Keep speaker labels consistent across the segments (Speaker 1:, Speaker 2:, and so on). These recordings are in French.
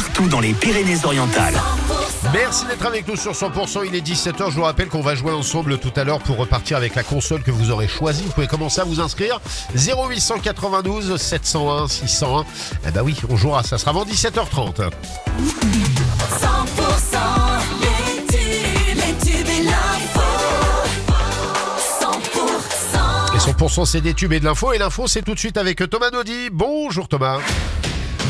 Speaker 1: partout dans les Pyrénées-Orientales.
Speaker 2: Merci d'être avec nous sur 100%. Il est 17h. Je vous rappelle qu'on va jouer ensemble tout à l'heure pour repartir avec la console que vous aurez choisie. Vous pouvez commencer à vous inscrire. 0892 701 601. Eh ben oui, on jouera. Ça sera avant 17h30.
Speaker 3: 100% les tubes, les tubes et l'info. 100%
Speaker 2: Et 100% c'est des tubes et de l'info. Et l'info, c'est tout de suite avec Thomas Naudy. Bonjour Thomas.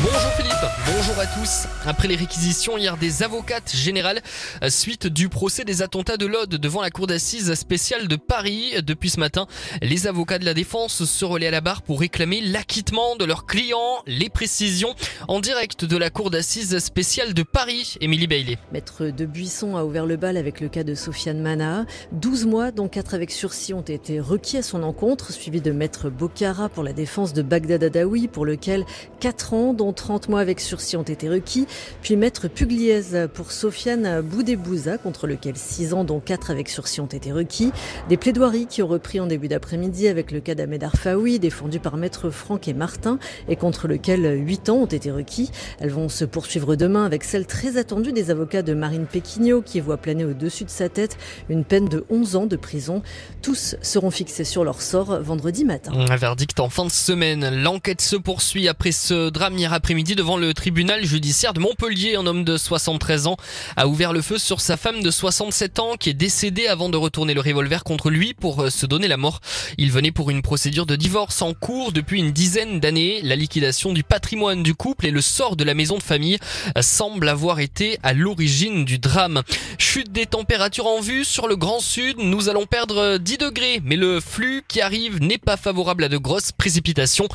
Speaker 4: Bonjour Philippe, bonjour à tous. Après les réquisitions hier des avocates générales, euh, suite du procès des attentats de l'Aude devant la cour d'assises spéciale de Paris, depuis ce matin, les avocats de la défense se relaient à la barre pour réclamer l'acquittement de leurs clients. Les précisions en direct de la cour d'assises spéciale de Paris, Émilie Bailey.
Speaker 5: Maître de Buisson a ouvert le bal avec le cas de Sofiane Mana. 12 mois, dont 4 avec sursis, ont été requis à son encontre, suivi de Maître Bocara pour la défense de Bagdad Adawi, pour lequel 4 ans, dont 30 mois avec sursis, ont été requis. Puis Maître Pugliese pour Sofiane Boudébouza, contre lequel 6 ans, dont 4 avec sursis, ont été requis. Des plaidoiries qui ont repris en début d'après-midi avec le cas d'Ahmed Arfaoui, défendu par Maître Franck et Martin, et contre lequel 8 ans ont été requis. Elles vont se poursuivre demain avec celle très attendue des avocats de Marine Péquignot, qui voit planer au-dessus de sa tête une peine de 11 ans de prison. Tous seront fixés sur leur sort vendredi matin.
Speaker 4: Un verdict en fin de semaine. L'enquête se poursuit après ce drame hier après-midi devant le tribunal judiciaire de Montpellier. Un homme de 73 ans a ouvert le feu sur sa femme de 67 ans qui est décédée avant de retourner le revolver contre lui pour euh, se donner la mort. Il venait pour une procédure de divorce en cours depuis une dizaine d'années. La liquidation du patrimoine du couple et le sort de la maison de famille semblent avoir été à l'origine du drame. Chute des températures en vue sur le Grand Sud. Nous allons perdre 10 degrés, mais le flux qui arrive n'est pas favorable à de grosses précipitations.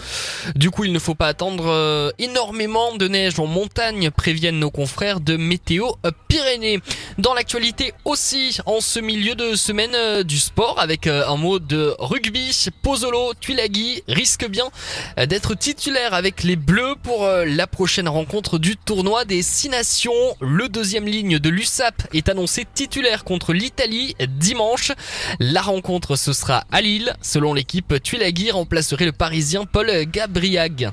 Speaker 4: Du coup, il ne faut pas attendre euh, énormément de neige en montagne, préviennent nos confrères de Météo Pyrénées. Dans l'actualité aussi, en ce milieu de semaine euh, du sport, avec euh, un mot de rugby, Pozzolo Tuilagi risque bien euh, d'être titulaire avec les Bleus pour la prochaine rencontre du tournoi des Six Nations. Le deuxième ligne de l'USAP est annoncé titulaire contre l'Italie dimanche. La rencontre ce sera à Lille. Selon l'équipe, Tuilagi remplacerait le Parisien Paul Gabriag.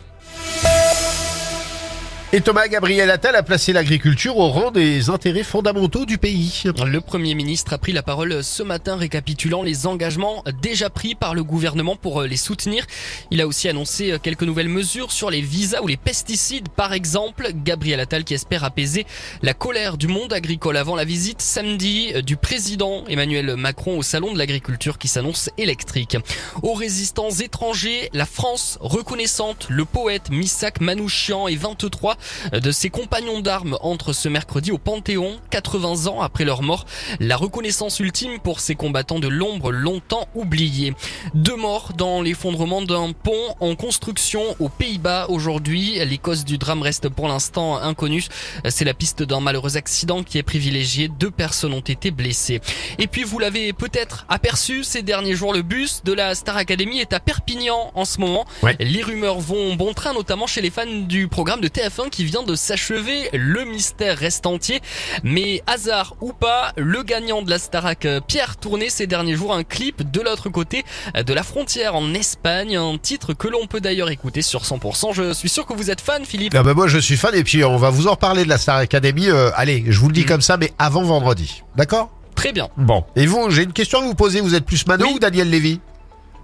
Speaker 2: Et Thomas Gabriel Attal a placé l'agriculture au rang des intérêts fondamentaux du pays.
Speaker 4: Le Premier ministre a pris la parole ce matin récapitulant les engagements déjà pris par le gouvernement pour les soutenir. Il a aussi annoncé quelques nouvelles mesures sur les visas ou les pesticides par exemple. Gabriel Attal qui espère apaiser la colère du monde agricole avant la visite samedi du président Emmanuel Macron au salon de l'agriculture qui s'annonce électrique. Aux résistants étrangers, la France reconnaissante, le poète Missak Manouchian et 23 de ses compagnons d'armes entrent ce mercredi au Panthéon, 80 ans après leur mort. La reconnaissance ultime pour ces combattants de l'ombre longtemps oubliés. Deux morts dans l'effondrement d'un pont en construction aux Pays-Bas aujourd'hui. Les causes du drame restent pour l'instant inconnues. C'est la piste d'un malheureux accident qui est privilégiée. Deux personnes ont été blessées. Et puis vous l'avez peut-être aperçu ces derniers jours, le bus de la Star Academy est à Perpignan en ce moment.
Speaker 2: Ouais.
Speaker 4: Les rumeurs vont bon train, notamment chez les fans du programme de TF1 qui vient de s'achever. Le mystère reste entier. Mais hasard ou pas, le gagnant de la Starac, euh, Pierre, tournait ces derniers jours un clip de l'autre côté euh, de la frontière en Espagne. Un titre que l'on peut d'ailleurs écouter sur 100%. Je suis sûr que vous êtes fan, Philippe.
Speaker 2: Ah bah moi je suis fan et puis on va vous en reparler de la Star Academy. euh, allez, je vous le dis
Speaker 4: Mm.
Speaker 2: comme ça, mais avant vendredi. D'accord?
Speaker 4: Très bien.
Speaker 2: Bon. Et vous, j'ai une question à vous poser. Vous êtes plus Mano
Speaker 4: Oui.
Speaker 2: ou Daniel Lévy?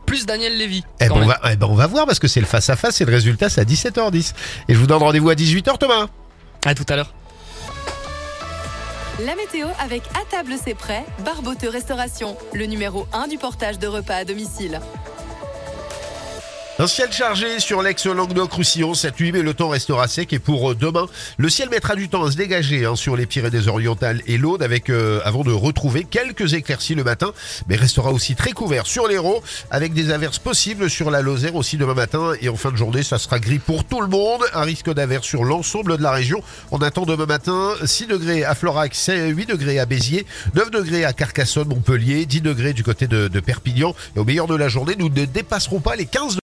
Speaker 4: Plus Daniel Lévy.
Speaker 2: eh ben, on
Speaker 4: même.
Speaker 2: va, eh ben, on va voir parce que c'est le face à face et le résultat c'est à 17h10. Et je vous donne rendez-vous à 18h Thomas.
Speaker 4: À tout à l'heure.
Speaker 6: La météo avec À table c'est prêt, Barboteux Restauration, le numéro 1 du portage de repas à domicile.
Speaker 2: Un ciel chargé sur l'ex-Languedoc-Roussillon cette nuit, mais le temps restera sec. Et pour euh, demain, le ciel mettra du temps à se dégager hein, sur les Pyrénées-Orientales et l'Aude, avec euh, avant de retrouver quelques éclaircies le matin, mais restera aussi très couvert sur l'Hérault, avec des averses possibles sur la Lozère aussi demain matin. Et en fin de journée, ça sera gris pour tout le monde. Un risque d'averse sur l'ensemble de la région. On attend demain matin 6 degrés à Florac, 8 degrés à Béziers, 9 degrés à Carcassonne, Montpellier, 10 degrés du côté de, de Perpignan. Et au meilleur de la journée, nous ne dépasserons pas les 15 degrés.